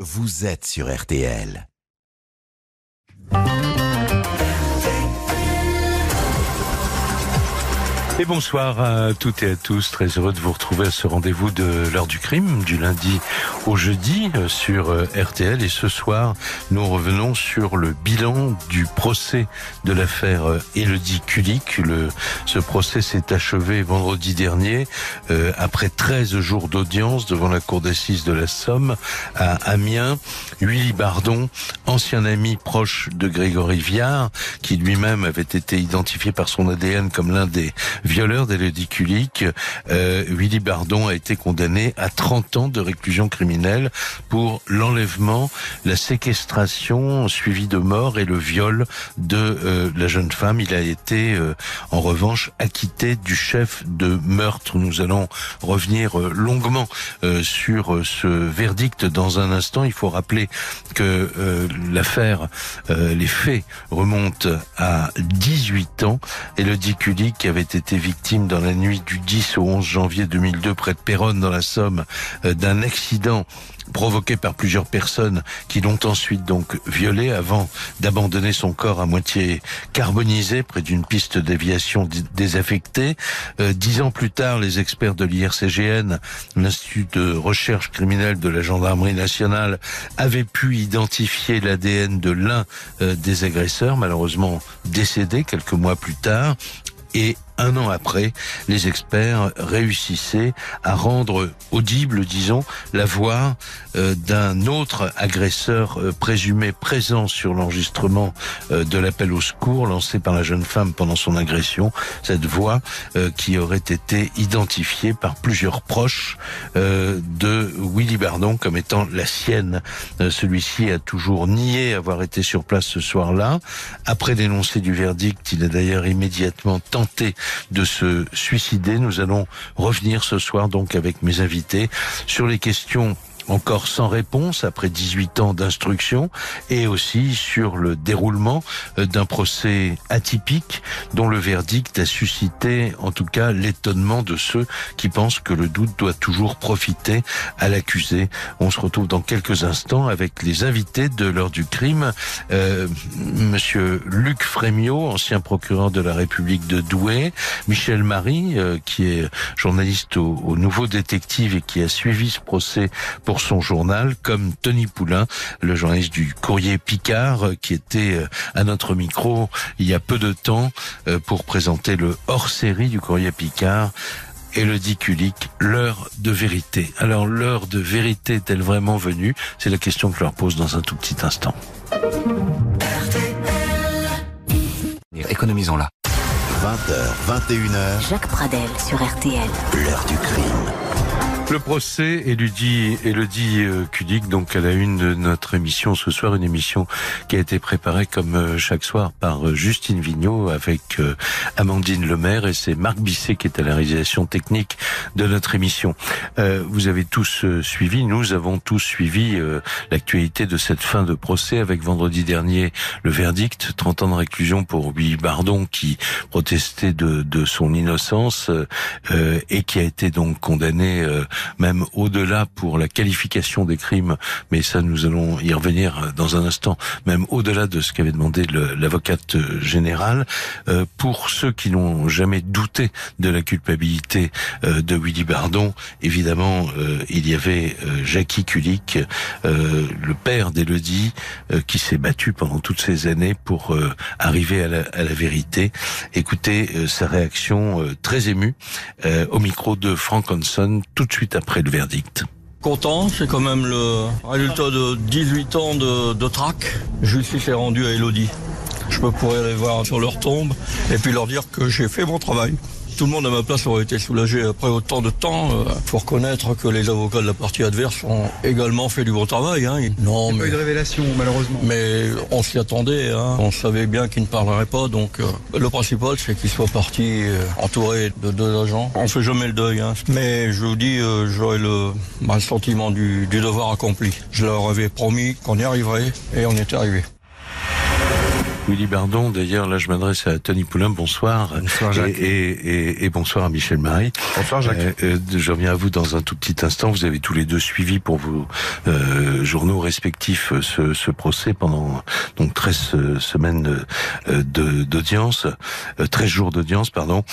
Vous êtes sur RTL. Et bonsoir à toutes et à tous. Très heureux de vous retrouver à ce rendez-vous de l'heure du crime, du lundi au jeudi euh, sur euh, RTL. Et ce soir, nous revenons sur le bilan du procès de l'affaire euh, Élodie Kulik. Le, ce procès s'est achevé vendredi dernier, euh, après 13 jours d'audience devant la cour d'assises de la Somme à Amiens. Willy Bardon, ancien ami proche de Grégory Viard, qui lui-même avait été identifié par son ADN comme l'un des violeur d'Elodie Kulik, euh, Willy Bardon a été condamné à 30 ans de réclusion criminelle pour l'enlèvement, la séquestration suivie de mort et le viol de euh, la jeune femme. Il a été euh, en revanche acquitté du chef de meurtre. Nous allons revenir euh, longuement euh, sur euh, ce verdict dans un instant. Il faut rappeler que l'affaire, les faits remontent à 18 ans. Avait été victime dans la nuit du 10 au 11 janvier 2002 près de Péronne dans la Somme euh, d'un accident provoqué par plusieurs personnes qui l'ont ensuite donc violé avant d'abandonner son corps à moitié carbonisé près d'une piste d'aviation désaffectée. Euh, dix ans plus tard, les experts de l'IRCGN, l'Institut de recherche criminelle de la gendarmerie nationale, avaient pu identifier l'ADN de l'un euh, des agresseurs, malheureusement décédé quelques mois plus tard. Et un an après, les experts réussissaient à rendre audible, disons, la voix euh, d'un autre agresseur euh, présumé présent sur l'enregistrement euh, de l'appel au secours lancé par la jeune femme pendant son agression. Cette voix qui aurait été identifiée par plusieurs proches de Willy Bardon comme étant la sienne. Celui-ci a toujours nié avoir été sur place ce soir-là. Après l'énoncé du verdict, il a d'ailleurs immédiatement tenté de se suicider. Nous allons revenir ce soir donc avec mes invités sur les questions encore sans réponse après 18 ans d'instruction et aussi sur le déroulement euh, d'un procès atypique dont le verdict a suscité en tout cas l'étonnement de ceux qui pensent que le doute doit toujours profiter à l'accusé. On se retrouve dans quelques instants avec les invités de l'heure du crime. Euh, Monsieur Luc Frémiot, ancien procureur de la République de Douai, Michel Marie, euh, qui est journaliste au, au Nouveau Détective et qui a suivi ce procès pour son journal, comme Tony Poulain, le journaliste du Courrier Picard, euh, qui était euh, à notre micro il y a peu de temps euh, pour présenter le hors-série du Courrier Picard. Elodie Kulik, l'heure de vérité. Alors l'heure de vérité est-elle vraiment venue? C'est la question que je leur pose dans un tout petit instant. Économisons-la. 20h, 21h. Jacques Pradel sur RTL. L'heure du crime. Le procès Elodie, Elodie Kudik, donc à la une de notre émission ce soir, une émission qui a été préparée comme euh, chaque soir par euh, Justine Vignot avec euh, Amandine Lemaire. Et c'est Marc Bisset qui est à la réalisation technique de notre émission. vous avez tous suivi, nous avons tous suivi l'actualité de cette fin de procès avec vendredi dernier le verdict, 30 ans de réclusion pour Willy Bardon qui protestait de, de son innocence et qui a été donc condamné même au-delà pour la qualification des crimes, mais ça nous allons y revenir dans un instant, même au-delà de ce qu'avait demandé l'avocate générale, euh, pour ceux qui n'ont jamais douté de la culpabilité euh, de Willy Bardon, évidemment, euh, il y avait Jackie Kulik, le père d'Elodie, qui s'est battu pendant toutes ces années pour arriver à la, à la, vérité. Écoutez sa réaction très émue au micro de Frank Hanson tout de suite après le verdict content, c'est quand même le résultat de 18 ans de, de traque. Justice est rendue à Elodie. Je me pourrais aller voir sur leur tombe et puis leur dire que j'ai fait mon travail. Tout le monde à ma place aurait été soulagé après autant de temps. Il euh, faut reconnaître que les avocats de la partie adverse ont également fait du bon travail. Hein. Non, mais... pas eu de révélation, malheureusement. Mais on s'y attendait. Hein. On savait bien qu'il ne parlerait pas. Donc euh, le principal, c'est qu'il soit parti euh, entouré de deux agents. On fait jamais le deuil. Hein. Mais je vous dis, j'aurais le, bah, le, sentiment du, du devoir accompli. Je leur avais promis qu'on y arriverait et on y est arrivé. Willy Bardon. D'ailleurs, là, je m'adresse à Tony Poulain. Bonsoir. Bonsoir, Jacques. Et, et, et, bonsoir à Michel Marie. Bonsoir, Jacques. Euh, euh, je reviens à vous dans un tout petit instant. Vous avez tous les deux suivi pour vos euh, journaux respectifs euh, ce, ce, procès pendant donc 13 semaines d'audience, 13 jours d'audience, pardon.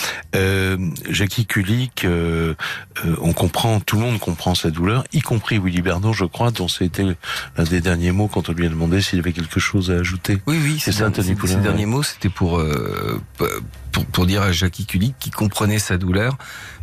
Jackie Kulik, on comprend, tout le monde comprend sa douleur, y compris Willy Bardon, je crois, dont c'était l'un des derniers mots quand on lui a demandé s'il avait quelque chose à ajouter. Oui, oui, c'est ça, Anthony Poulain. Ces derniers mots, c'était pour, euh, pour, pour dire à Jackie Kulik qui comprenait sa douleur,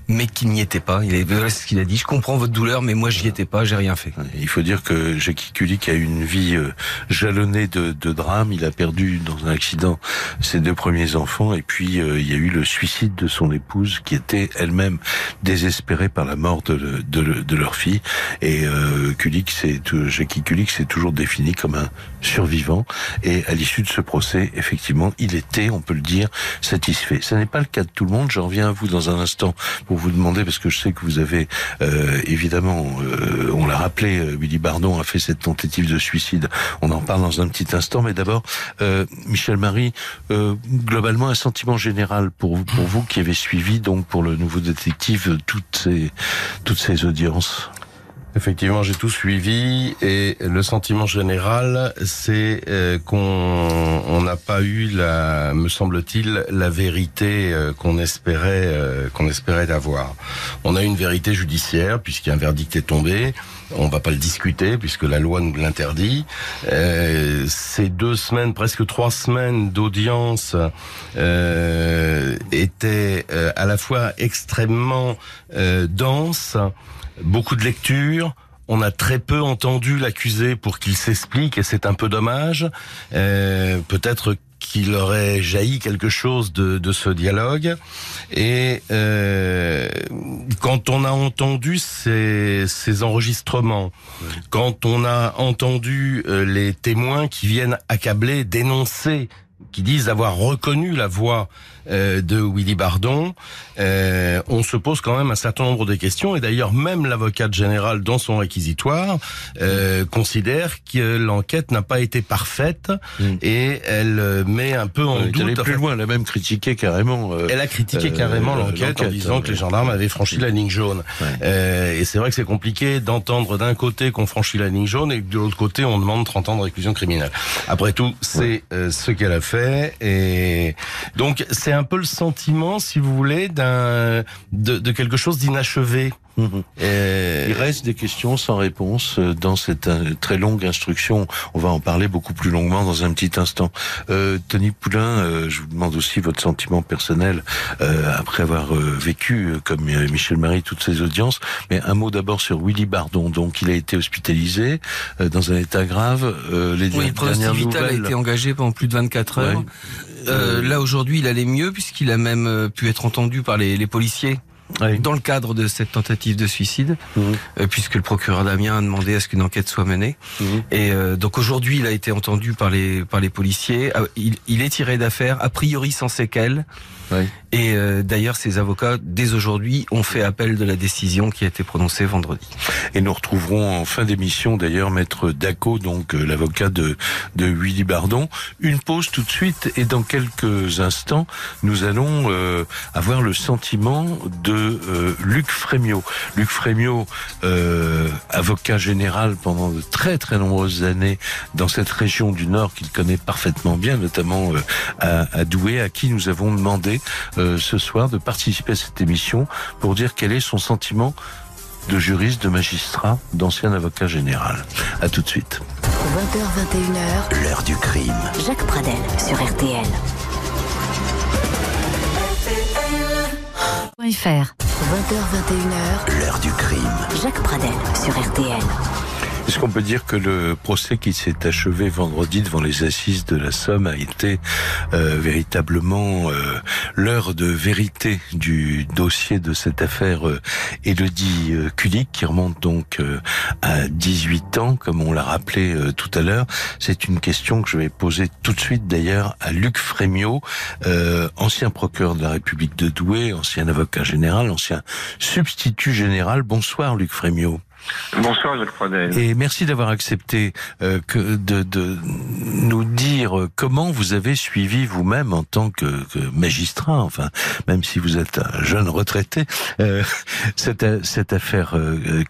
mais qu'il n'y était pas. Il est, ce qu'il a dit. Je comprends votre douleur, mais moi, j'y étais pas. J'ai rien fait. Il faut dire que Jackie Kulik a eu une vie euh, jalonnée de, de drames. Il a perdu dans un accident ses deux premiers enfants, et puis euh, il y a eu le suicide de son épouse, qui était elle-même désespérée par la mort de, de, de leur fille. Et euh, Kulik, c'est Jackie Kulik s'est toujours défini comme un survivant. Et à l'issue de ce procès, effectivement, il était, on peut le dire, satisfait. Ce n'est pas le cas de tout le monde. J'en reviens à vous dans un instant pour vous demander, parce que je sais que vous avez euh, évidemment, euh, on l'a rappelé, euh, Willy Bardon a fait cette tentative de suicide. On en parle dans un petit instant, mais d'abord, euh, Michel Marie, globalement un sentiment général pour pour vous qui avez suivi donc pour le nouveau détective toutes ces toutes ces audiences? Effectivement, j'ai tout suivi et le sentiment général, c'est euh, qu'on n'a pas eu, la, me semble-t-il, la vérité euh, qu'on espérait euh, qu'on espérait avoir. On a une vérité judiciaire puisqu'un verdict est tombé. On va pas le discuter puisque la loi nous l'interdit. ces deux semaines, presque trois semaines d'audience étaient à la fois extrêmement denses beaucoup de lectures. On a très peu entendu l'accusé pour qu'il s'explique et c'est un peu dommage. Euh, Peut-être qu'il aurait jailli quelque chose de, de ce dialogue. Et euh, quand on a entendu ces, enregistrements, quand on a entendu euh, les témoins qui viennent accabler, dénoncer qui disent avoir reconnu la voix euh, de Willy Bardon, euh, on se pose quand même un certain nombre de questions. Et d'ailleurs, même l'avocate générale, dans son réquisitoire, euh, considère que l'enquête n'a pas été parfaite mm. et elle met un peu en doute. Elle est plus loin, elle a même critiqué carrément. elle a critiqué carrément l'enquête en disant que les gendarmes avaient franchi la ligne jaune. et c'est vrai que c'est compliqué d'entendre d'un côté qu'on franchit la ligne jaune et que de l'autre côté on demande 30 ans de réclusion criminelle. Après tout, c'est ce qu'elle a fait et donc c'est un peu le sentiment, si vous voulez, d'un de, de quelque chose d'inachevé. Mhm. Il reste des questions sans réponse euh, dans cette euh, très longue instruction. On va en parler beaucoup plus longuement dans un petit instant. Euh, Tony Poulain, euh, je vous demande aussi votre sentiment personnel euh, après avoir vécu, comme Michel Marie, toutes ces audiences. Mais un mot d'abord sur Willy Bardon. Donc, il a été hospitalisé dans un état grave. les oui, le vital a été engagé pendant plus de 24 heures. Euh, là aujourd'hui, il allait mieux puisqu'il a même euh, pu être entendu par les, les policiers. Dans le cadre de cette tentative de suicide, mmh. euh, puisque le procureur Damien a demandé à ce qu'une enquête soit menée. Mmh. Et donc aujourd'hui, il a été entendu par les par les policiers. Il, il est tiré d'affaire, a priori sans séquelles. Et euh, d'ailleurs, ces avocats, dès aujourd'hui, ont fait appel de la décision qui a été prononcée vendredi. Et nous retrouverons en fin d'émission, d'ailleurs, Maître Daco, donc euh, l'avocat de, de Willy Bardon. Une pause tout de suite, et dans quelques instants, nous allons euh, avoir le sentiment de Luc Frémiot. Luc Frémiot, avocat général pendant de très très nombreuses années dans cette région du Nord qu'il connaît parfaitement bien, notamment à, à Douai, à qui nous avons demandé euh, ce soir de participer à cette émission pour dire quel est son sentiment de juriste, de magistrat, d'ancien avocat général. À tout de suite. 20h, 21h, l'heure du crime. Jacques Pradel sur RTL. .fr 20h, 21h, l'heure du crime. Jacques Pradel sur RTL. Est-ce qu'on peut dire que le procès qui s'est achevé vendredi devant les assises de la Somme a été euh, véritablement euh, l'heure de vérité du dossier de cette affaire euh, Elodie euh, Kulik qui remonte donc euh, à 18 ans, comme on l'a rappelé tout à l'heure. C'est une question que je vais poser tout de suite d'ailleurs à Luc Frémiot, ancien procureur de la République de Douai, ancien avocat général, ancien substitut général. Bonsoir Luc Frémiot. Bonsoir Jacques Pradel. Et merci d'avoir accepté euh, de, nous dire comment vous avez suivi vous-même en tant que, magistrat, enfin, même si vous êtes un jeune retraité, euh, cette, cette affaire euh,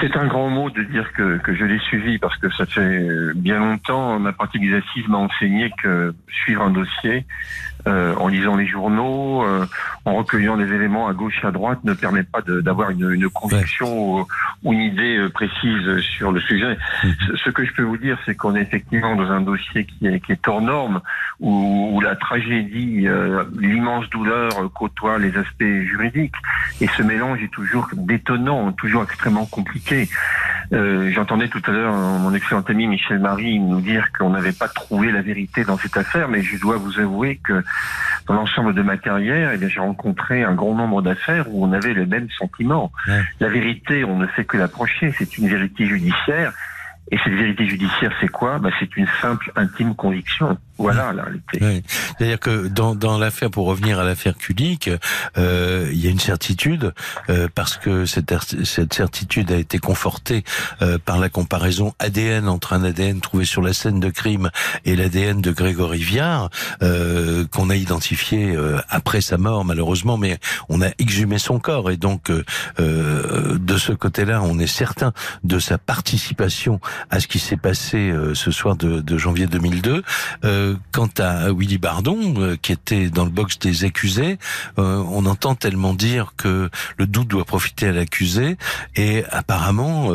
c'est un grand mot de dire que, que je l'ai suivi parce que ça fait bien longtemps, ma pratique des assises m'a enseigné que suivre un dossier, euh, en lisant les journaux, euh, en recueillant des éléments à gauche et à droite, ne permet pas d'avoir une, une, conviction ou, ou, une idée euh, précise sur le sujet. Mmh. Ce, que je peux vous dire, c'est qu'on est effectivement dans un dossier qui est, qui est hors norme, où, où la tragédie, l'immense douleur côtoie les aspects juridiques, et ce mélange est toujours détonnant, toujours extrêmement compliqué. Euh, J'entendais tout à l'heure mon excellent ami Michel Marie nous dire qu'on n'avait pas trouvé la vérité dans cette affaire, mais je dois vous avouer que dans l'ensemble de ma carrière, eh j'ai rencontré un grand nombre d'affaires où on avait le même sentiment. La vérité, on ne sait que l'approcher, c'est une vérité judiciaire. Et cette vérité judiciaire, c'est quoi? Bah, C'est une simple, intime conviction. Voilà la réalité. C'est-à-dire que dans, dans l'affaire, pour revenir à l'affaire Kulik, euh, il y a une certitude, euh, parce que cette, cette certitude a été confortée euh, par la comparaison ADN entre un ADN trouvé sur la scène de crime et l'ADN de Grégory Viard, euh, qu'on a identifié euh, après sa mort malheureusement, mais on a exhumé son corps. Et donc, euh, de ce côté-là, on est certain de sa participation à ce qui s'est passé ce soir de, de janvier 2002. Euh, quant à Willy Bardon, euh, qui était dans le box des accusés, euh, on entend tellement dire que le doute doit profiter à l'accusé, et apparemment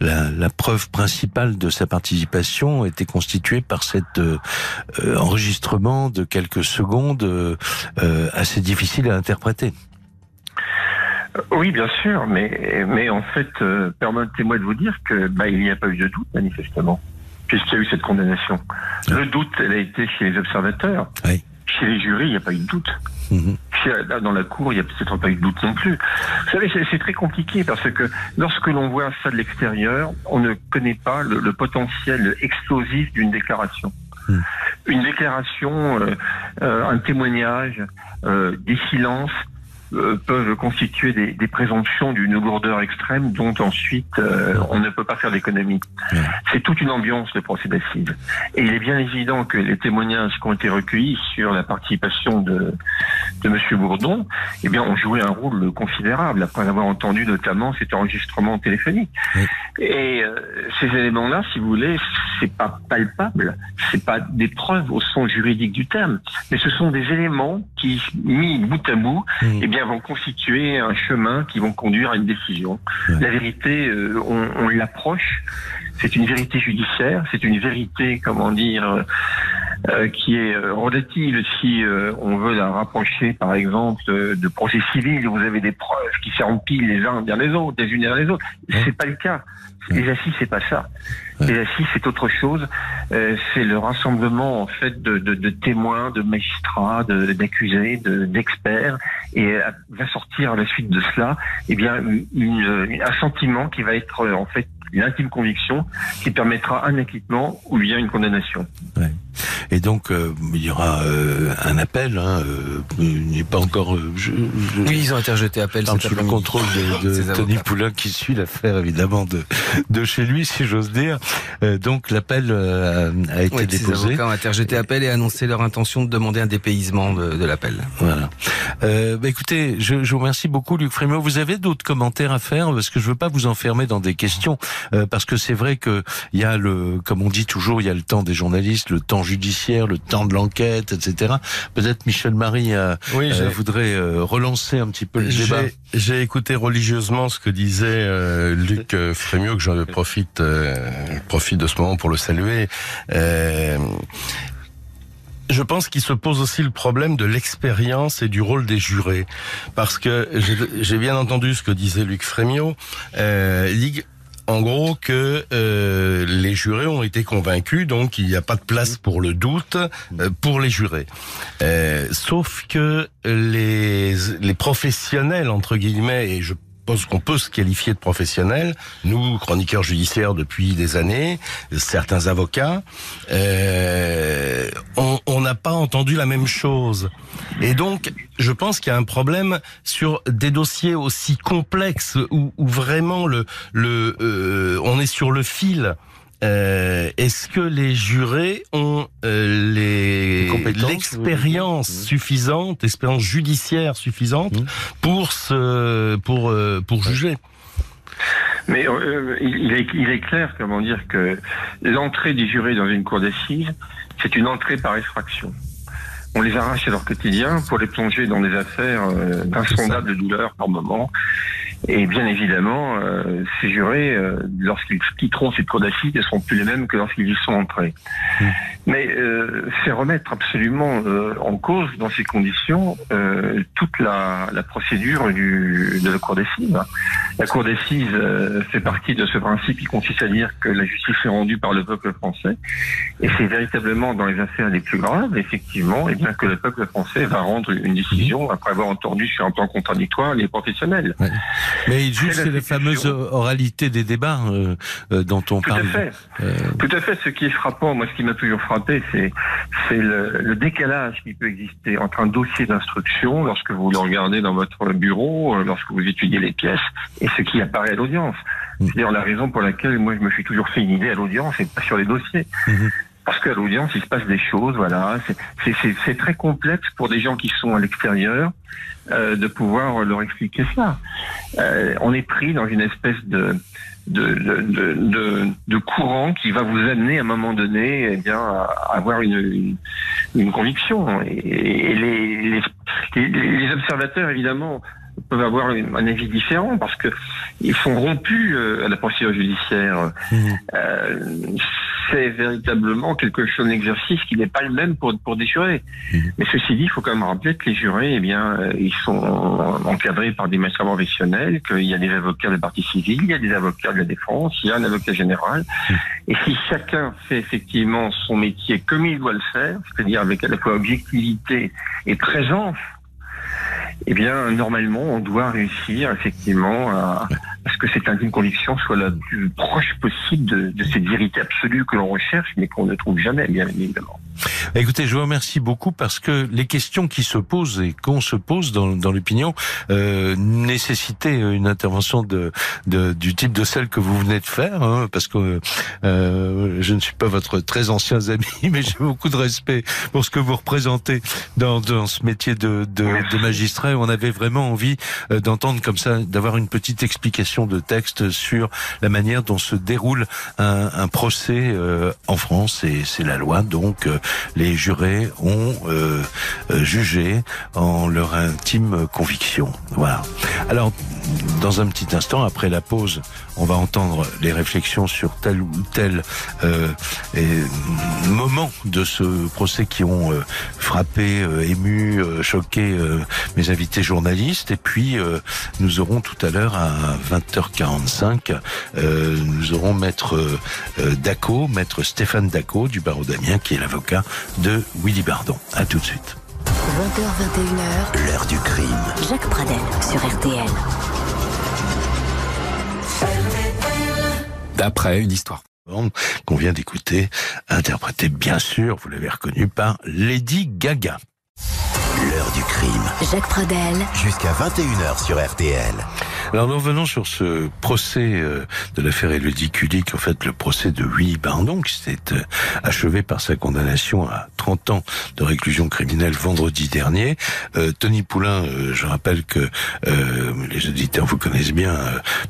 la, preuve principale de sa participation était constituée par cet enregistrement de quelques secondes assez difficile à interpréter. Oui, bien sûr, mais mais en fait, permettez-moi de vous dire que bah, il n'y a pas eu de doute manifestement puisqu'il y a eu cette condamnation. Le doute, elle a été chez les observateurs. Chez les jurys, il n'y a pas eu de doute. Mhm. dans la cour, il n'y a peut-être pas eu de doute non plus. Vous savez, c'est très compliqué parce que lorsque l'on voit ça de l'extérieur, on ne connaît pas le, potentiel explosif d'une déclaration. Mhm. Une déclaration, euh, euh, un témoignage, euh, des silences, peuvent constituer des, des présomptions d'une lourdeur extrême dont ensuite euh, on ne peut pas faire d'économie. C'est toute une ambiance de procès d'assises. Et il est bien évident que les témoignages qui ont été recueillis sur la participation de, de Monsieur Bourdon, eh bien, ont joué un rôle considérable après avoir entendu notamment cet enregistrement téléphonique. Et euh, ces éléments-là, si vous voulez, c'est pas palpable, c'est pas des preuves au sens juridique du terme, mais ce sont des éléments qui, mis bout à bout, eh bien vont constituer un chemin qui vont conduire à une décision. La vérité, euh, on, on l'approche. C'est une vérité judiciaire, c'est une vérité, comment dire, euh, qui est euh, relative si on veut la rapprocher, par exemple, de, procès civils où vous avez des preuves qui s'empilent les uns derrière les autres, les unes derrière les autres. C'est pas le cas. Les assises, c'est pas ça. Les assises, c'est autre chose. Euh, c'est le rassemblement en fait de, de, de témoins, de magistrats, d'accusés, d'experts, et euh, va sortir à la suite de cela, eh bien, une, un sentiment qui va être en fait l'intime conviction qui permettra un acquittement ou bien une condamnation. Ouais. Et donc euh, il y aura euh, un appel. Hein, euh, il n'est pas encore. Je, je, oui, ils ont interjeté appel. Sous le contrôle de, de Tony Poulain qui suit l'affaire évidemment de de chez lui, si j'ose dire. donc l'appel a été déposé. Les avocats ont interjeté appel et annoncé leur intention de demander un dépaysement de, de l'appel. Voilà. bah, écoutez, je, je, vous remercie beaucoup, Luc Frémaux. Vous avez d'autres commentaires à faire? Parce que je veux pas vous enfermer dans des questions parce que c'est vrai que il y a le, comme on dit toujours, il y a le temps des journalistes, le temps judiciaire, le temps de l'enquête, etc. Peut-être Michel Marie euh, oui, euh, voudrait euh, relancer un petit peu le débat. J'ai écouté religieusement ce que disait Luc Frémieux, que je profite, profite de ce moment pour le saluer. Je pense qu'il se pose aussi le problème de l'expérience et du rôle des jurés. Parce que j'ai bien entendu ce que disait Luc Frémiot. Euh, en gros que euh, les jurés ont été convaincus, donc il n'y a pas de place pour le doute euh, pour les jurés. Euh, sauf que les, les professionnels, entre guillemets, et je pense qu'on peut se qualifier de professionnel. Nous, chroniqueurs judiciaires depuis des années, certains avocats, euh, on n'a pas entendu la même chose. Et donc, je pense qu'il y a un problème sur des dossiers aussi complexes où, où vraiment le, le, euh, on est sur le fil. Euh, Est-ce que les jurés ont euh, les l'expérience suffisante, l'expérience judiciaire suffisante mmh. pour se pour euh, pour juger? Mais euh, il, est, il est clair, comment dire, que l'entrée des jurés dans une cour d'assises, c'est une entrée par effraction. On les arrache à leur quotidien pour les plonger dans des affaires euh, d'insondables douleurs par moment. Et bien évidemment, euh, ces jurés, euh, lorsqu'ils quitteront cette cour d'assises, ne seront plus les mêmes que lorsqu'ils y sont entrés. Mmh. Mais euh, c'est remettre absolument euh, en cause, dans ces conditions, euh, toute la, la procédure du, de la cour d'assises. La cour d'assises fait partie de ce principe qui consiste à dire que la justice est rendue par le peuple français. Et c'est véritablement dans les affaires les plus graves, effectivement, et bien que le peuple français va rendre une décision après avoir entendu sur un plan contradictoire les professionnels. Mais juste la, fameuse oralité des débats euh, euh, dont on Tout parle. À fait. Euh... Tout à fait. Ce qui est frappant, moi, ce qui m'a toujours frappé, c'est c'est le, le, décalage qui peut exister entre un dossier d'instruction, lorsque vous le regardez dans votre bureau, euh, lorsque vous étudiez les pièces, et ce qui apparaît à l'audience. Mmh. C'est-à-dire la raison pour laquelle moi je me suis toujours fait une idée à l'audience et pas sur les dossiers. Mmh. Parce qu'à l'audience, il se passe des choses, voilà. C'est très complexe pour des gens qui sont à l'extérieur euh, de pouvoir leur expliquer ça. Euh, on est pris dans une espèce de de, de, de, de, courant qui va vous amener à un moment donné eh bien, à avoir une, une, une conviction. Et, et les, les, les, observateurs, évidemment, peuvent avoir un avis différent parce que ils sont rompus euh, à la procédure judiciaire. Mmh. Euh, c'est véritablement quelque chose, un exercice qui n'est pas le même pour, pour des jurés. Mmh. Mais ceci dit, il faut quand même rappeler que les jurés, eh bien, euh, ils sont encadrés par des magistrats professionnels, qu'il y a des avocats de partie civile, il y a des avocats de la défense, il y a un avocat général. Mmh. Et si chacun fait effectivement son métier comme il doit le faire, c'est-à-dire avec à la fois objectivité et présence, eh bien, normalement, on doit réussir effectivement à, à ce que cette intime conviction soit la plus proche possible de, de cette vérité absolue que l'on recherche, mais qu'on ne trouve jamais, bien évidemment. Écoutez, je vous remercie beaucoup parce que les questions qui se posent et qu'on se pose dans, dans l'opinion euh, nécessitaient une intervention de, de, du type de celle que vous venez de faire, hein, parce que euh, je ne suis pas votre très ancien ami, mais j'ai beaucoup de respect pour ce que vous représentez dans, dans ce métier de, de, de magistrat. On avait vraiment envie euh, d'entendre comme ça, d'avoir une petite explication de texte sur la manière dont se déroule un, un procès euh, en France, et c'est la loi, donc euh, les jurés ont euh, euh, jugé en leur intime conviction. Voilà. Alors, dans un petit instant, après la pause, on va entendre les réflexions sur tel ou tel euh, moment de ce procès qui ont euh, frappé, ému, choqué mes invités journalistes. Et puis, nous aurons tout à l'heure à 20h45, nous aurons maître Daco, maître Stéphane Daco du barreau d'Amiens, qui est l'avocat de Willy Bardon. À tout de suite. 20h, 21h, l'heure du crime. Jacques Pradel sur RTL. D'après une histoire qu'on vient d'écouter, interprétée bien sûr, vous l'avez reconnu, par Lady Gaga. L'heure du crime. Jacques Pradel. Jusqu'à 21h sur RTL. Alors nous revenons sur ce procès euh, de l'affaire Elodie Kulik, en fait le procès de Willy Bardon, qui s'est euh, achevé par sa condamnation à 30 ans de réclusion criminelle vendredi dernier. Euh, Tony Poulain, euh, je rappelle que euh, les auditeurs vous connaissent bien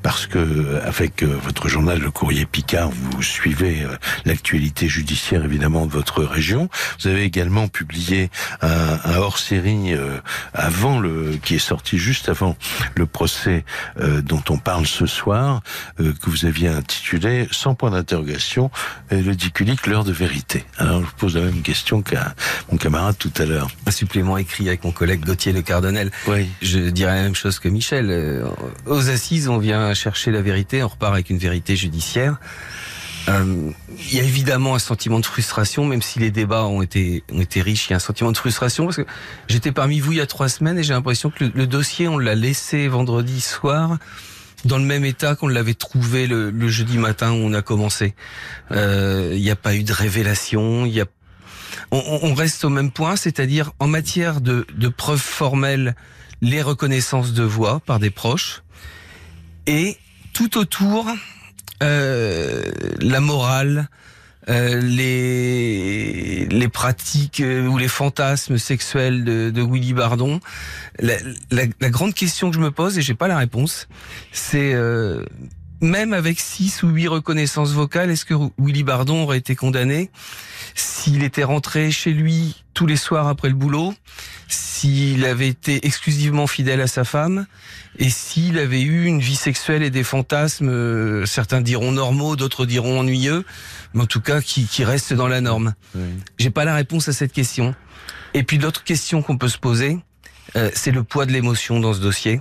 parce que avec votre journal Le Courrier Picard, vous suivez l'actualité judiciaire évidemment de votre région. Vous avez également publié un, un hors-série avant le qui est sorti juste avant le procès euh, dont on parle ce soir, euh, que vous aviez intitulé sans point d'interrogation, le diculique l'heure de vérité. Alors je vous pose la même question qu'à mon camarade tout à l'heure. Un supplément écrit avec mon collègue Gauthier Le Cardonnel. Oui. Je dirais la même chose que Michel. Euh, aux assises, on vient chercher la vérité, on repart avec une vérité judiciaire. Euh, il y a évidemment un sentiment de frustration, même si les débats ont été, ont été riches. Il y a un sentiment de frustration parce que j'étais parmi vous il y a trois semaines et j'ai l'impression que le, dossier, on l'a laissé vendredi soir dans le même état qu'on l'avait trouvé le, jeudi matin où on a commencé. Euh, il n'y a pas eu de révélation. Il y a, on, on, reste au même point, c'est-à-dire en matière de, de preuves formelles, les reconnaissances de voix par des proches et tout autour euh, la morale, euh, les les pratiques euh, ou les fantasmes sexuels de, de Willy Bardon. La, la, grande question que je me pose et j'ai pas la réponse, c'est euh, même avec six ou huit reconnaissances vocales, est-ce que Willy Bardon aurait été condamné? S'il était rentré chez lui tous les soirs après le boulot, s'il avait été exclusivement fidèle à sa femme et s'il avait eu une vie sexuelle et des fantasmes, euh, certains diront normaux, d'autres diront ennuyeux, mais en tout cas qui, qui restent dans la norme. J'ai pas la réponse à cette question. Et puis l'autre question qu'on peut se poser, euh, c'est le poids de l'émotion dans ce dossier.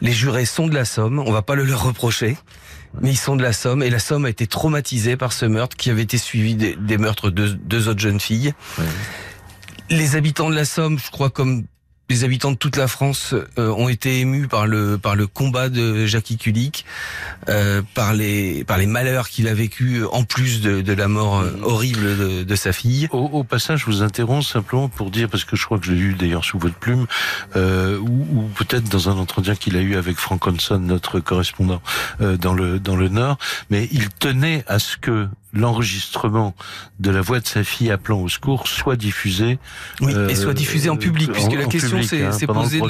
Les jurés sont de la Somme, on va pas le leur reprocher, mais ils sont de la Somme et la Somme a été traumatisée par ce meurtre qui avait été suivi des, meurtres de deux autres jeunes filles. Les habitants de la Somme, je crois comme les habitants de toute la France euh, ont été émus par le par le combat de Jackie Kulik, euh, par les par les malheurs qu'il a vécu en plus de, de la mort euh, horrible de, de, sa fille. Au, au, passage, je vous interromps simplement pour dire parce que je crois que je l'ai eu d'ailleurs sous votre plume, euh, ou, ou peut-être dans un entretien qu'il a eu avec Frank Hanson, notre correspondant dans le dans le Nord, mais il tenait à ce que l'enregistrement de la voix de sa fille appelant au secours soit diffusé. Oui, et soit diffusé en public, puisque la question s'est hein, posée.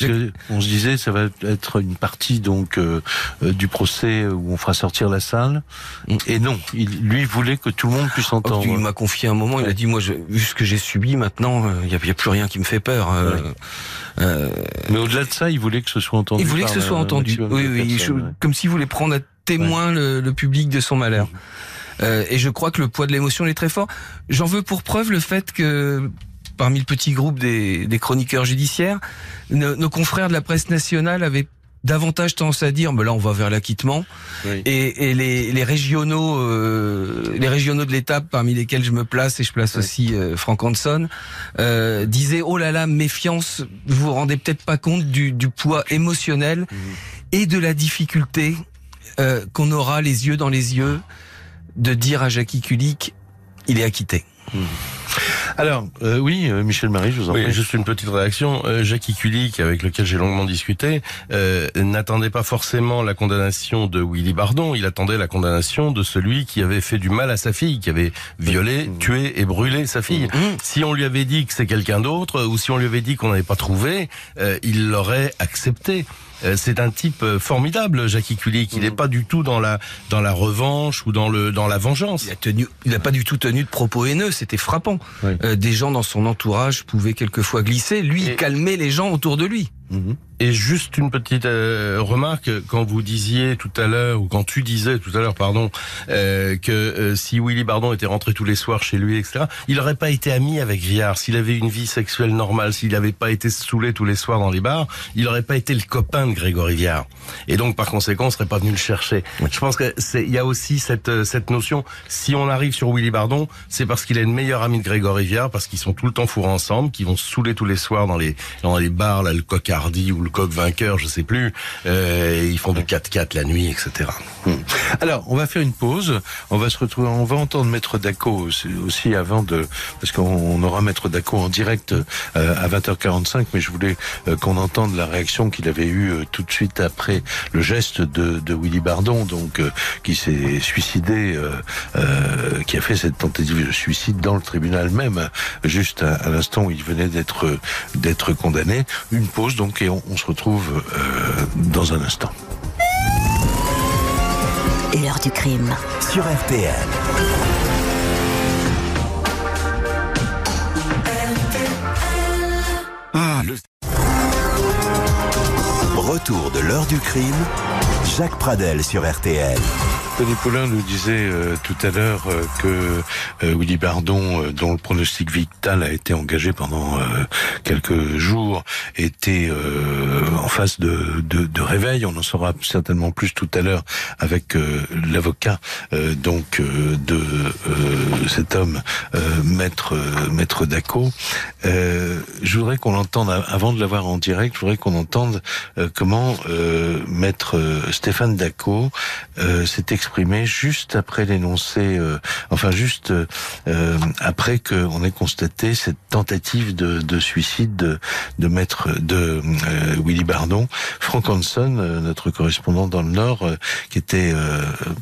Le... On se disait, ça va être une partie donc euh, euh, du procès où on fera sortir la salle. Mm. Et non, il, lui voulait que tout le monde puisse oh, entendre. il m'a confié un moment, il a dit, moi, je, vu ce que j'ai subi, maintenant, euh, il n'y a, a, plus rien qui me fait peur. Mais au-delà de ça, il voulait que ce soit entendu. Il voulait que ce soit entendu. Oui, oui, comme s'il voulait prendre à témoin le, le, public de son malheur. Euh, et je crois que le poids de l'émotion est très fort. J'en veux pour preuve le fait que parmi le petit groupe des, des chroniqueurs judiciaires, nos, confrères de la presse nationale avaient davantage tendance à dire mais là on va vers l'acquittement et, et les, les, régionaux euh, les régionaux de l'État parmi lesquels je me place et je place aussi euh, Frank Hanson euh, disaient oh là là méfiance vous vous rendez peut-être pas compte du, du poids émotionnel mmh. et de la difficulté euh, qu'on aura les yeux dans les yeux de dire à Jackie Kulik, il est acquitté. Hmm. Alors, euh, oui, euh, Michel Marie, je vous en prie. Juste une petite réaction. Euh, Jackie Kulik, avec lequel j'ai longuement discuté, n'attendait pas forcément la condamnation de Willy Bardon, il attendait la condamnation de celui qui avait fait du mal à sa fille, qui avait violé, hmm. tué et brûlé sa fille. Hmm. Si on lui avait dit que c'est quelqu'un d'autre, ou si on lui avait dit qu'on n'avait pas trouvé, il l'aurait accepté. Euh, c'est un type euh, formidable, Jackie Kulik. Il n'est mm. pas du tout dans la dans la revanche ou dans le dans la vengeance. Il a tenu, il n'a pas du tout tenu de propos haineux. C'était frappant. Euh, des gens dans son entourage pouvaient quelquefois glisser. Lui, il calmait les gens autour de lui. Et juste une petite euh, remarque, quand vous disiez tout à l'heure, ou quand tu disais tout à l'heure, pardon, euh, que euh, si Willy Bardon était rentré tous les soirs chez lui, etc., il n'aurait pas été ami avec Viard. S'il avait une vie sexuelle normale, s'il n'avait pas été saoulé tous les soirs dans les bars, il n'aurait pas été le copain de Grégory Viard. Et donc, par conséquent, on serait pas venu le chercher. Je pense que c'est, il y a aussi cette cette notion. Si on arrive sur Willy Bardon, c'est parce qu'il est le meilleur ami de Grégory Viard, parce qu'ils sont tout le temps fourrés ensemble, qu'ils vont se saouler tous les soirs dans les dans les bars, là, le cocard ou le coq vainqueur, je sais plus. Euh, ils font du 4-4 la nuit, etc. Hmm. Alors, on va faire une pause. On va se retrouver, on va entendre Maître Daco aussi avant de, parce qu'on aura Maître Daco en direct euh, à 20h45, mais je voulais euh, qu'on entende la réaction qu'il avait eue tout de suite après le geste de, Willy Bardon, donc qui s'est suicidé, qui a fait cette tentative de suicide dans le tribunal même, juste à, à l'instant où il venait d'être d'être condamné. Une pause donc et on, se retrouve euh, dans un instant. L'heure du crime. Sur RTL. Ah, Retour de l'heure du crime. Jacques Pradel sur RTL. Tony Paulin nous disait euh, tout à l'heure euh, que euh, Willy Bardon, dont le pronostic vital a été engagé pendant quelques jours, était en phase de, de, de, réveil. On en saura certainement plus tout à l'heure avec l'avocat donc de cet homme, maître maître Daco. je voudrais qu'on l'entende avant de l'avoir en direct. Je voudrais qu'on entende comment maître Stéphane Daco s'est juste après l'énoncé, euh, enfin juste euh, après qu'on ait constaté cette tentative de, de suicide de, maître de euh, Willy Bardon. Frank Hanson, notre correspondant dans le Nord, qui était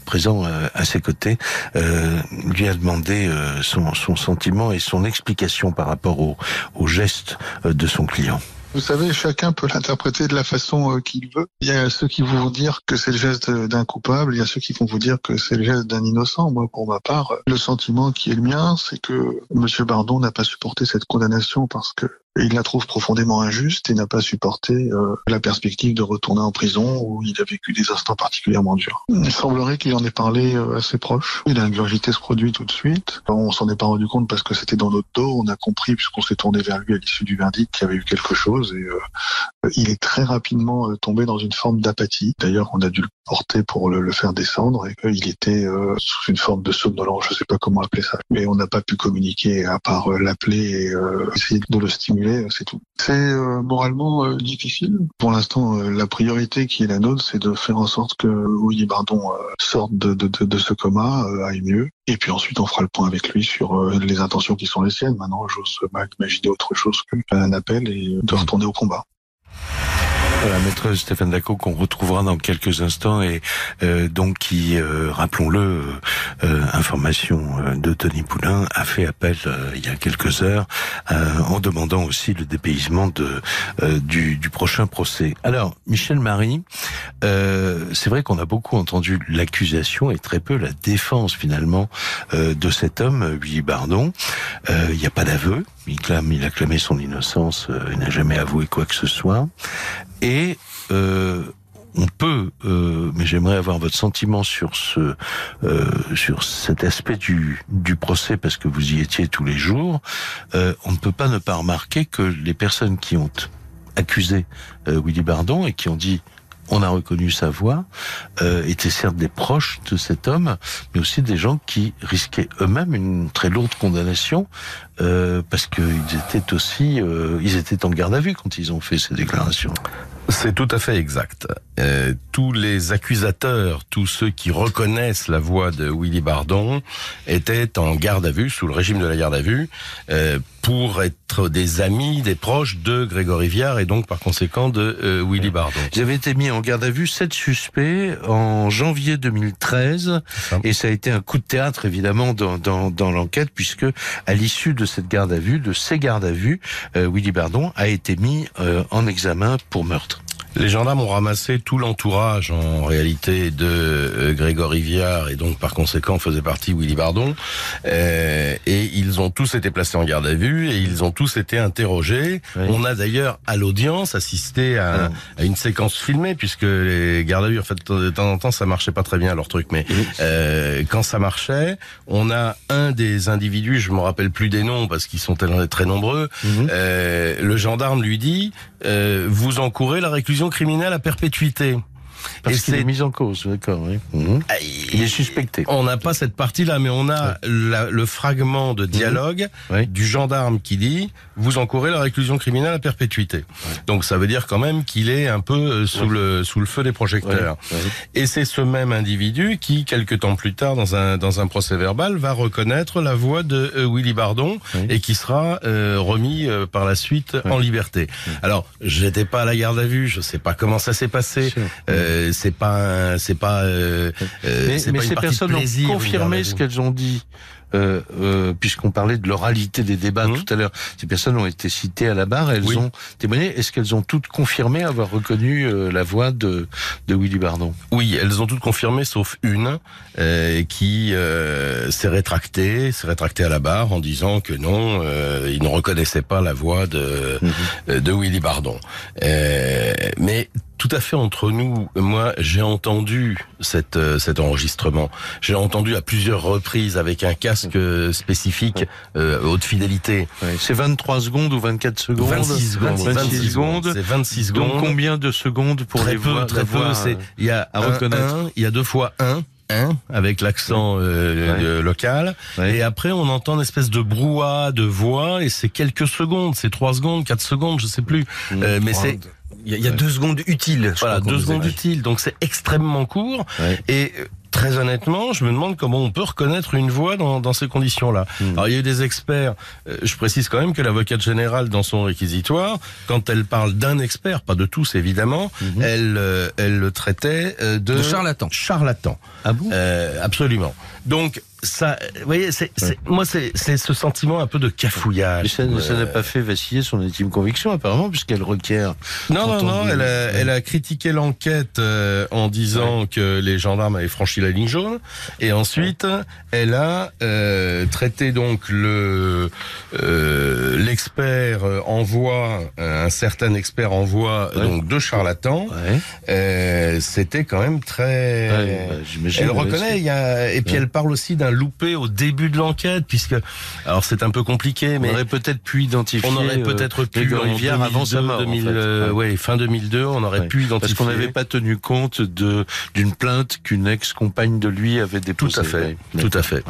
présent à ses côtés, lui a demandé son, son sentiment et son explication par rapport au, au geste de son client. Vous savez, chacun peut l'interpréter de la façon euh, qu'il veut. Il y a ceux qui vont vous dire que c'est le geste d'un coupable, il y a ceux qui vont vous dire que c'est le geste d'un innocent. Moi, pour ma part, le sentiment qui est le mien, c'est que M. Bardon n'a pas supporté cette condamnation parce que il la trouve profondément injuste et n'a pas supporté euh, la perspective de retourner en prison où il a vécu des instants particulièrement durs. Il semblerait qu'il en ait parlé euh, à ses proches. Il a ingurgité ce produit tout de suite. On s'en est pas rendu compte parce que c'était dans notre dos. On a compris puisqu'on s'est tourné vers lui à l'issue du verdict qu'il y avait eu quelque chose et euh, il est très rapidement tombé dans une forme d'apathie. D'ailleurs, on a dû le porter pour le, faire descendre et qu'il était sous une forme de somnolence. Je sais pas comment appeler ça, mais on n'a pas pu communiquer à part l'appeler et essayer de le stimuler c'est tout. C'est euh, moralement euh, difficile. Pour l'instant, euh, la priorité qui est la nôtre, c'est de faire en sorte que Willy Bardon sorte de, de, de, ce coma, aille mieux. Et puis ensuite, on fera le point avec lui sur les intentions qui sont les siennes. Maintenant, j'ose imaginer autre chose qu'un appel et de retourner au combat. Voilà, maître Stéphane Daco qu'on retrouvera dans quelques instants et euh, donc qui, euh, rappelons-le, euh, information de Tony Poulain, a fait appel il y a quelques heures en demandant aussi le dépaysement de du, du, prochain procès. Alors, Michel Marie, c'est vrai qu'on a beaucoup entendu l'accusation et très peu la défense finalement de cet homme, Willy Bardon. Il n'y a pas d'aveu. Il clame, il a clamé son innocence, il n'a jamais avoué quoi que ce soit. Euh, on peut, euh, mais j'aimerais avoir votre sentiment sur ce, euh, sur cet aspect du, procès parce que vous y étiez tous les jours. On ne peut pas ne pas remarquer que les personnes qui ont accusé Willy Bardon et qui ont dit on a reconnu sa voix, étaient certes des proches de cet homme, mais aussi des gens qui risquaient eux-mêmes une très lourde condamnation parce qu'ils étaient aussi, ils étaient en garde à vue quand ils ont fait ces déclarations. C'est tout à fait exact. Euh, tous les accusateurs, tous ceux qui reconnaissent la voix de Willy Bardon, étaient en garde à vue, sous le régime de la garde à vue, euh, pour être des amis, des proches de Grégory Viard et donc par conséquent de euh, Willy Bardon. Ils avaient été mis en garde à vue sept suspects en janvier 2013 et ça a été un coup de théâtre évidemment dans, dans, dans l'enquête puisque à l'issue de cette garde à vue, de ces gardes à vue, Willy Bardon a été mis en examen pour meurtre. Les gendarmes ont ramassé tout l'entourage en réalité de euh, Grégory Viard et donc par conséquent faisait partie Willy Bardon. Euh, et ils ont tous été placés en garde à vue et ils ont tous été interrogés. On a d'ailleurs à l'audience assisté à, une séquence filmée puisque les gardes à vue en fait de temps en temps ça marchait pas très bien leur truc. Mais euh, quand ça marchait on a un des individus je me rappelle plus des noms parce qu'ils sont très nombreux mhm. euh, le gendarme lui dit euh, vous encourez la réclusion criminelle à perpétuité. Parce qu'il est mis en cause, d'accord. Oui. Mhm. Il est suspecté. On n'a pas cette partie-là, mais on a le fragment de dialogue mhm. du gendarme qui dit vous encourez la réclusion criminelle à perpétuité. Donc ça veut dire quand même qu'il est un peu euh, sous le sous le feu des projecteurs. Et c'est ce même individu qui, quelques temps plus tard, dans un dans un procès verbal, va reconnaître la voix de euh, Willy Bardon et qui sera euh, remis par la suite en liberté. Alors, j'étais pas à la garde à vue, je sais pas comment ça s'est passé. Euh, c'est pas, c'est pas, euh, mais, mais ces personnes ont confirmé ce qu'elles ont dit puisqu'on parlait de l'oralité des débats mmh. tout à l'heure, ces personnes ont été citées à la barre, elles ont témoigné. Est-ce qu'elles ont toutes confirmé avoir reconnu la voix de, de Willy Bardon? Oui, elles ont toutes confirmé, sauf une qui s'est rétractée, s'est rétractée à la barre en disant que non, il ne reconnaissait pas la voix de, mmh. de Willy Bardon. mais tout à fait entre nous. Moi, j'ai entendu cette, euh, cet enregistrement. J'ai entendu à plusieurs reprises avec un casque spécifique euh, haute fidélité. C'est 23 secondes ou 24 secondes 26 secondes. 26, secondes. C'est 26 secondes. Donc combien de secondes pour très les peu, très peu. C'est il y a à reconnaître. il y a deux fois un un avec l'accent euh, local et après on entend une espèce de brouhaha de voix et c'est quelques secondes c'est trois secondes quatre secondes je sais plus mmh. euh, mais c'est il y, a, deux secondes utiles. Voilà, deux secondes utiles. Donc c'est extrêmement court. Et euh, très honnêtement, je me demande comment on peut reconnaître une voix dans, dans ces conditions-là. Hmm. Alors il y a eu des experts. Euh, je précise quand même que l'avocate générale, dans son réquisitoire, quand elle parle d'un expert, pas de tous évidemment, hmm. elle euh, elle le traitait de, de charlatan. Charlatan. Ah bon? Absolument. Donc ça, vous voyez, c'est, moi, c'est, ce sentiment un peu de cafouillage. Mais ça, n'a pas fait vaciller son intime conviction, apparemment, puisqu'elle requiert. Non, non, non, elle a, elle a critiqué l'enquête euh, en disant que les gendarmes avaient franchi la ligne jaune, et ensuite, elle a euh, traité donc le euh, l'expert envoie un certain expert envoie donc deux charlatans. C'était quand même très. Bah, elle reconnaît, il y a, et puis elle parle aussi d'un loupé au début de l'enquête, puisque alors c'est un peu compliqué, mais on aurait peut-être pu identifier. On aurait peut-être pu Rivière avant sa mort. 2000, euh, ouais, fin 2002, on aurait pu identifier. Parce qu'on n'avait pas tenu compte de d'une plainte qu'une ex-compagne de lui avait déposée. Tout à fait, tout à fait.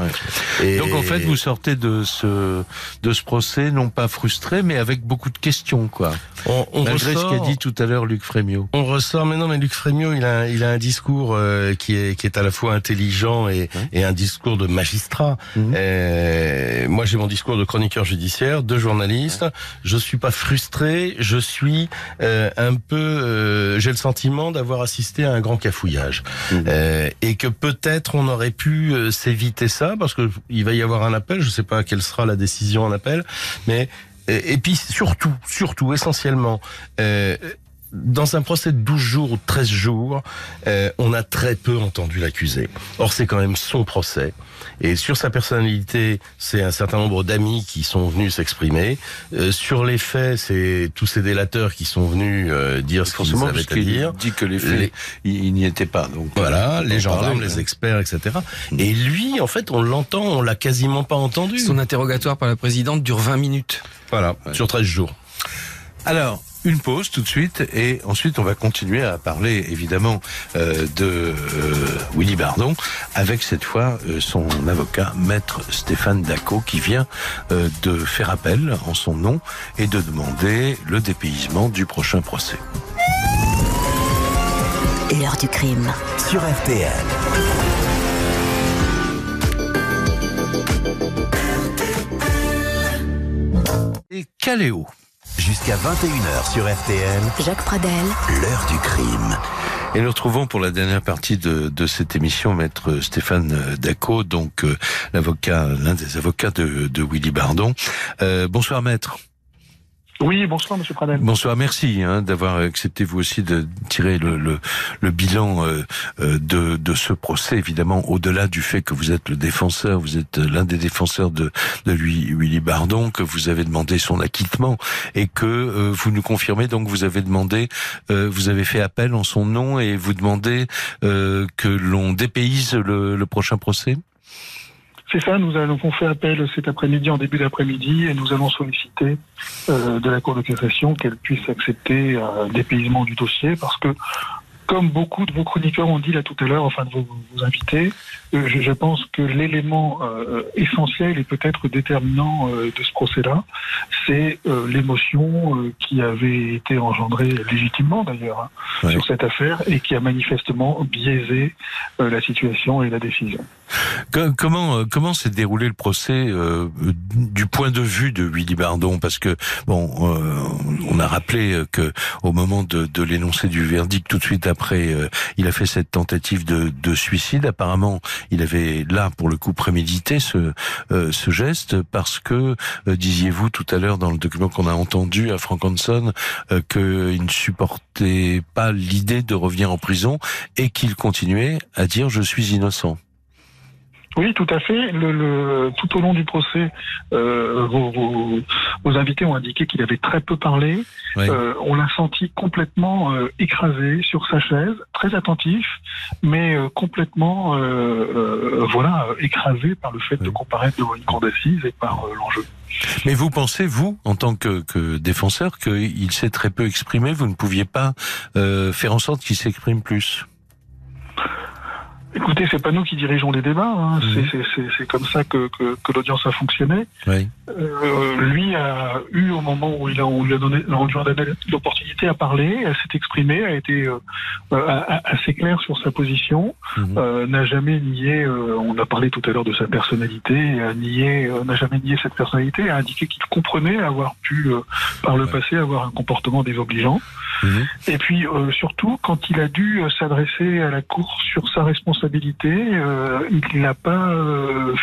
Et Donc en fait, vous sortez de ce de ce procès non pas frustré, mais avec beaucoup de questions, quoi. On, on Malgré ce qu'a dit tout à l'heure Luc Frémiot. On ressort, mais non, mais Luc Frémiot, il a il a un discours euh, qui est qui est à la fois intelligent et, et un discours de magistrat. Mhm. Euh, moi, j'ai mon discours de chroniqueur judiciaire, de journaliste. Je suis pas frustré. Je suis euh, un peu. Euh, j'ai le sentiment d'avoir assisté à un grand cafouillage mhm. et que peut-être on aurait pu s'éviter ça parce que il va y avoir un appel. Je sais pas quelle sera la décision en appel, mais et, puis surtout, surtout, essentiellement, dans un procès de 12 jours ou 13 jours, euh, on a très peu entendu l'accusé. Or, c'est quand même son procès. Et sur sa personnalité, c'est un certain nombre d'amis qui sont venus s'exprimer. Euh, sur les faits, c'est tous ces délateurs qui sont venus euh, dire ce qu'ils avaient à dire. dit que les faits, il n'y était pas. Donc voilà, les gendarmes, les experts, etc. Et lui, en fait, on l'entend, on l'a quasiment pas entendu. Son interrogatoire par la présidente dure 20 minutes. Voilà, sur 13 jours. Alors, une pause tout de suite et ensuite on va continuer à parler évidemment euh, de euh, Willy Bardon avec cette fois euh, son avocat maître Stéphane Daco qui vient de faire appel en son nom et de demander le dépaysement du prochain procès. L'heure du crime sur RTL. Et Caléo Jusqu'à 21h sur RTL. Jacques Pradel. L'heure du crime. Et nous retrouvons pour la dernière partie de, de cette émission maître Stéphane Daco, donc euh, l'avocat, l'un des avocats de, de Willy Bardon. Euh, bonsoir maître. Oui, bonsoir Monsieur Pradel. Bonsoir, merci hein, d'avoir accepté vous aussi de tirer le, bilan euh, euh, de, ce procès, évidemment, au-delà du fait que vous êtes le défenseur, vous êtes l'un des défenseurs de, de lui, Willy Bardon, que vous avez demandé son acquittement et que euh, vous nous confirmez, donc vous avez demandé, vous avez fait appel en son nom et vous demandez que l'on dépayse le prochain procès? C'est ça, nous allons fait appel cet après-midi, en début d'après-midi, et nous allons solliciter euh, de la Cour de cassation qu'elle puisse accepter un dépaysement du dossier, parce que comme beaucoup de vos chroniqueurs ont dit là tout à l'heure, enfin de vos, invités, euh, je, pense que l'élément euh, essentiel et peut-être déterminant de ce procès-là, c'est l'émotion qui avait été engendrée légitimement d'ailleurs hein, sur cette affaire et qui a manifestement biaisé la situation et la décision. Comment euh, comment s'est déroulé le procès euh, du point de vue de Willy Bardon? Parce que bon, euh, on a rappelé que au moment de, de l'énoncé du verdict, tout de suite après, il a fait cette tentative de, de, suicide. Apparemment, il avait là pour le coup prémédité ce ce geste parce que disiez-vous tout à l'heure dans le document qu'on a entendu à Frank Hanson qu'il ne supportait pas l'idée de revenir en prison et qu'il continuait à dire je suis innocent. Oui, tout à fait. Le, le, tout au long du procès, euh, vos, vos, vos, invités ont indiqué qu'il avait très peu parlé. Euh, on l'a senti complètement euh, écrasé sur sa chaise, très attentif, mais euh, complètement, euh, voilà, écrasé par le fait de comparaître devant une cour d'assises et par l'enjeu. Mais vous pensez, vous, en tant que, que défenseur, qu'il s'est très peu exprimé Vous ne pouviez pas faire en sorte qu'il s'exprime plus? Écoutez, c'est pas nous qui dirigeons les débats. Hein. C'est comme ça que, que, que l'audience a fonctionné. Oui. Euh, lui a eu au moment où il a, on lui a donné l'opportunité à parler, à s'est exprimé, a été euh, assez clair sur sa position, mhm. euh, n'a jamais nié. Euh, on a parlé tout à l'heure de sa personnalité, a nié, euh, n'a jamais nié cette personnalité, a indiqué qu'il comprenait avoir pu euh, par le passé avoir un comportement désobligeant. Et puis surtout, quand il a dû s'adresser à la Cour sur sa responsabilité, il n'a pas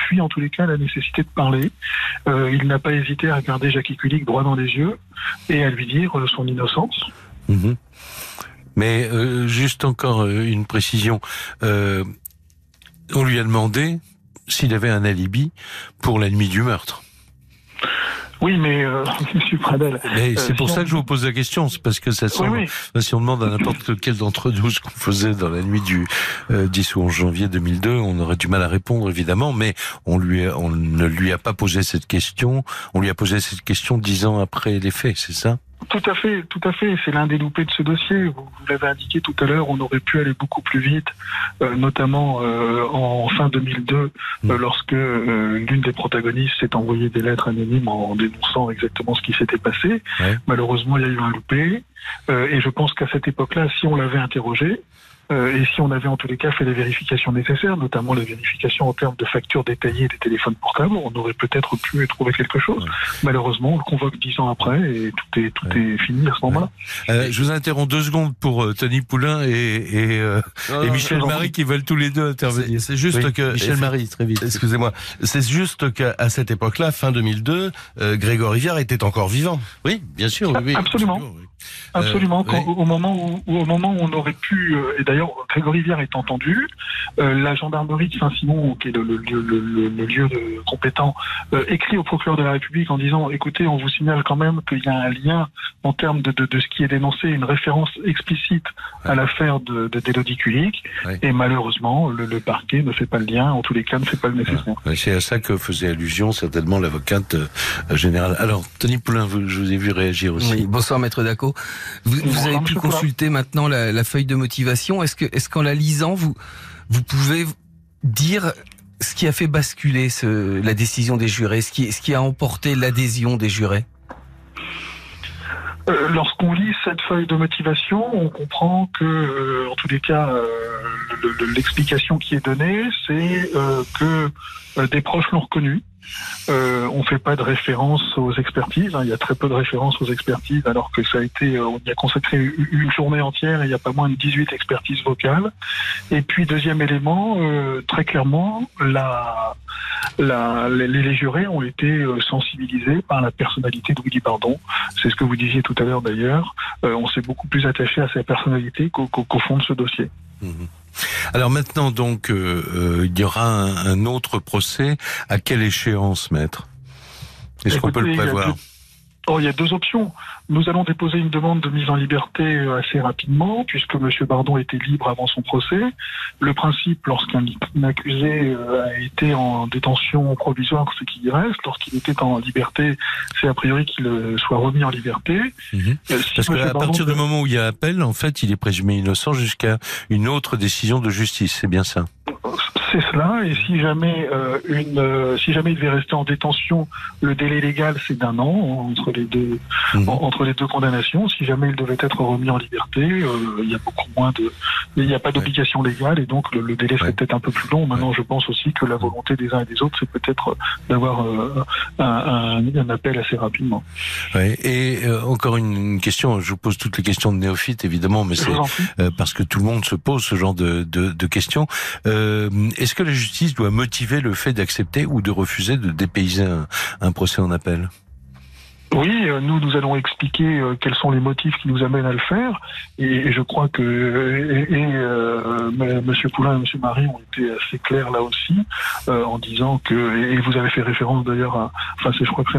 fui en tous les cas la nécessité de parler il n'a pas hésité à regarder Jackie Kulik droit dans les yeux et à lui dire euh, son innocence. Mhm. Mais euh, juste encore euh, une précision. on lui a demandé s'il avait un alibi pour la nuit du meurtre. Oui, mais euh, Monsieur Pradel. c'est pour ça que je vous pose la question, c'est parce que ça semble. Si on demande à n'importe lequel d'entre nous ce qu'on faisait dans la nuit du 10 ou 11 janvier 2002, on aurait du mal à répondre évidemment, mais on lui, on ne lui a pas posé cette question. On lui a posé cette question dix ans après les faits, c'est ça? Tout à fait, tout à fait. C'est l'un des loupés de ce dossier. Vous, l'avez indiqué tout à l'heure, on aurait pu aller beaucoup plus vite, euh, notamment euh, en fin 2002, euh, mm. lorsque l'une des protagonistes s'est envoyé des lettres anonymes en dénonçant exactement ce qui s'était passé. Malheureusement, il y a eu un loupé. et je pense qu'à cette époque-là, si on l'avait interrogé, euh, et si on avait en tous les cas fait les vérifications nécessaires, notamment les vérifications en termes de factures détaillées des téléphones portables, on aurait peut-être pu trouver quelque chose. Malheureusement, on le convoque dix ans après et tout est tout est fini à ce moment-là. Euh, je vous interromps deux secondes pour euh, Tony Poulain et, et, euh, et Michel Marie qui veulent tous les deux intervenir. C'est juste que Michel Marie, très vite. Excusez-moi. C'est juste qu'à cette époque-là, fin 2002, Grégory Rivière était encore vivant. Oui, bien sûr. Oui, Absolument. Absolument. Euh, au moment où, au moment où on aurait pu, euh, et d'ailleurs Grégory Vière est entendu, euh, la gendarmerie de Saint-Simon, qui est le, le, le, le lieu de, compétent, écrit au procureur de la République en disant écoutez, on vous signale quand même qu'il y a un lien en termes de, de, de, ce qui est dénoncé, une référence explicite à l'affaire de, d'Élodie Kulik, et malheureusement le, parquet ne fait pas le lien, en tous les cas ne fait pas le nécessaire. C'est à ça que faisait allusion certainement l'avocate générale. Alors Tony Poulain, je vous ai vu réagir aussi. Oui, bonsoir maître Daco. Vous, avez pu consulter maintenant la, feuille de motivation. Est-ce que, est-ce qu'en la lisant, vous, pouvez dire ce qui a fait basculer la décision des jurés, ce qui, ce qui a emporté l'adhésion des jurés? Euh, Lorsqu'on lit cette feuille de motivation, on comprend que, euh, en tous les cas, euh, l'explication qui est donnée, c'est que des proches l'ont reconnu, euh, on fait pas de référence aux expertises. Hein. Il y a très peu de références aux expertises, alors que ça a été, euh, on y a consacré une journée entière et il y a pas moins de 18 expertises vocales. Et puis deuxième élément, euh, très clairement, la, les, jurés ont été sensibilisés par la personnalité de Willy Bardon. C'est ce que vous disiez tout à l'heure d'ailleurs. on s'est beaucoup plus attaché à sa personnalité qu'au fond de ce dossier. Mmh. Alors maintenant, donc, euh, euh, il y aura un, autre procès. À quelle échéance, maître? Est-ce qu'on peut le prévoir? Oh, il y a deux options. Nous allons déposer une demande de mise en liberté euh, assez rapidement, puisque M. Bardon était libre avant son procès. Le principe, lorsqu'un accusé euh, a été en détention provisoire, ce qui reste, lorsqu'il était en liberté, c'est a priori qu'il euh, soit remis en liberté. Mhm. Parce qu'à partir du moment où il y a appel, en fait, il est présumé innocent jusqu'à une autre décision de justice. C'est bien ça? C'est cela. Et si jamais euh, une, euh, si jamais il devait rester en détention, le délai légal c'est d'un an entre les deux, mhm. entre les deux condamnations. Si jamais il devait être remis en liberté, euh, il y a beaucoup moins de, il n'y a pas d'obligation légale et donc le, délai serait peut-être un peu plus long. Maintenant, je pense aussi que la volonté des uns et des autres, c'est peut-être d'avoir un, un, appel assez rapidement. Et encore une question. Je vous pose toutes les questions de néophyte, évidemment, mais c'est parce que tout le monde se pose ce genre de, de, de questions. Euh, est-ce que la justice doit motiver le fait d'accepter ou de refuser de dépayser un procès en appel? Oui, euh, nous nous allons expliquer euh, quels sont les motifs qui nous amènent à le faire, et, je crois que et, euh, Monsieur Poulain et Monsieur Marie ont été assez clairs là aussi en disant que et vous avez fait référence d'ailleurs à, enfin c'est je crois que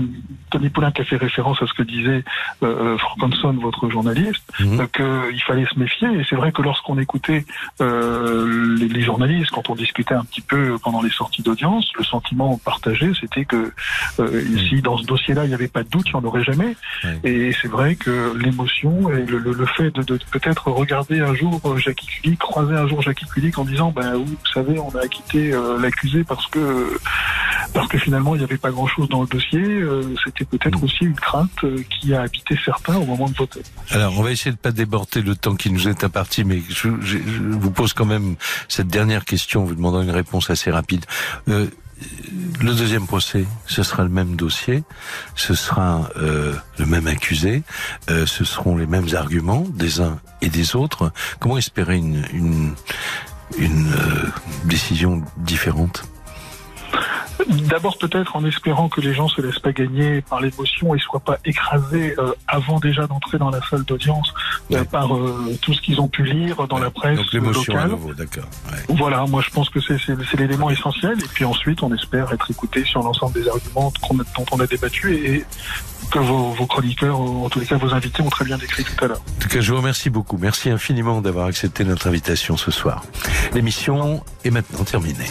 Tony Poulain qui a fait référence à ce que disait Frank Hanson, votre journaliste, mmh. qu'il fallait se méfier. Et c'est vrai que lorsqu'on écoutait les, les, journalistes, quand on discutait un petit peu pendant les sorties d'audience, le sentiment partagé c'était que si mmh. dans ce dossier-là il n'y avait pas de doute jamais. Et c'est vrai que l'émotion et le, le, fait de, de peut-être regarder un jour euh, Jackie Kulik, croiser un jour Jackie Kulik en disant, ben oui, vous savez, on a acquitté euh, l'accusé parce que parce que finalement il n'y avait pas grand-chose dans le dossier. Euh, c'était peut-être mm. aussi une crainte qui a habité certains au moment de voter. Alors on va essayer de pas déborder le temps qui nous est imparti, mais je, je, vous pose quand même cette dernière question, vous demandant une réponse assez rapide. Euh, le deuxième procès, ce sera le même dossier, ce sera euh, le même accusé, euh, ce seront les mêmes arguments des uns et des autres. Comment espérer une, une, euh, décision différente? D'abord peut-être en espérant que les gens se laissent pas gagner par l'émotion et soient pas écrasés euh, avant déjà d'entrer dans la salle d'audience euh, par euh, tout ce qu'ils ont pu lire dans la presse Donc locale. d'accord. Voilà, moi je pense que c'est l'élément essentiel et puis ensuite on espère être écouté sur l'ensemble des arguments dont on a débattu et, que vos, vos, chroniqueurs, en tous les cas vos invités, ont très bien décrit tout à l'heure. En tout cas, je vous remercie beaucoup. Merci infiniment d'avoir accepté notre invitation ce soir. L'émission est maintenant terminée.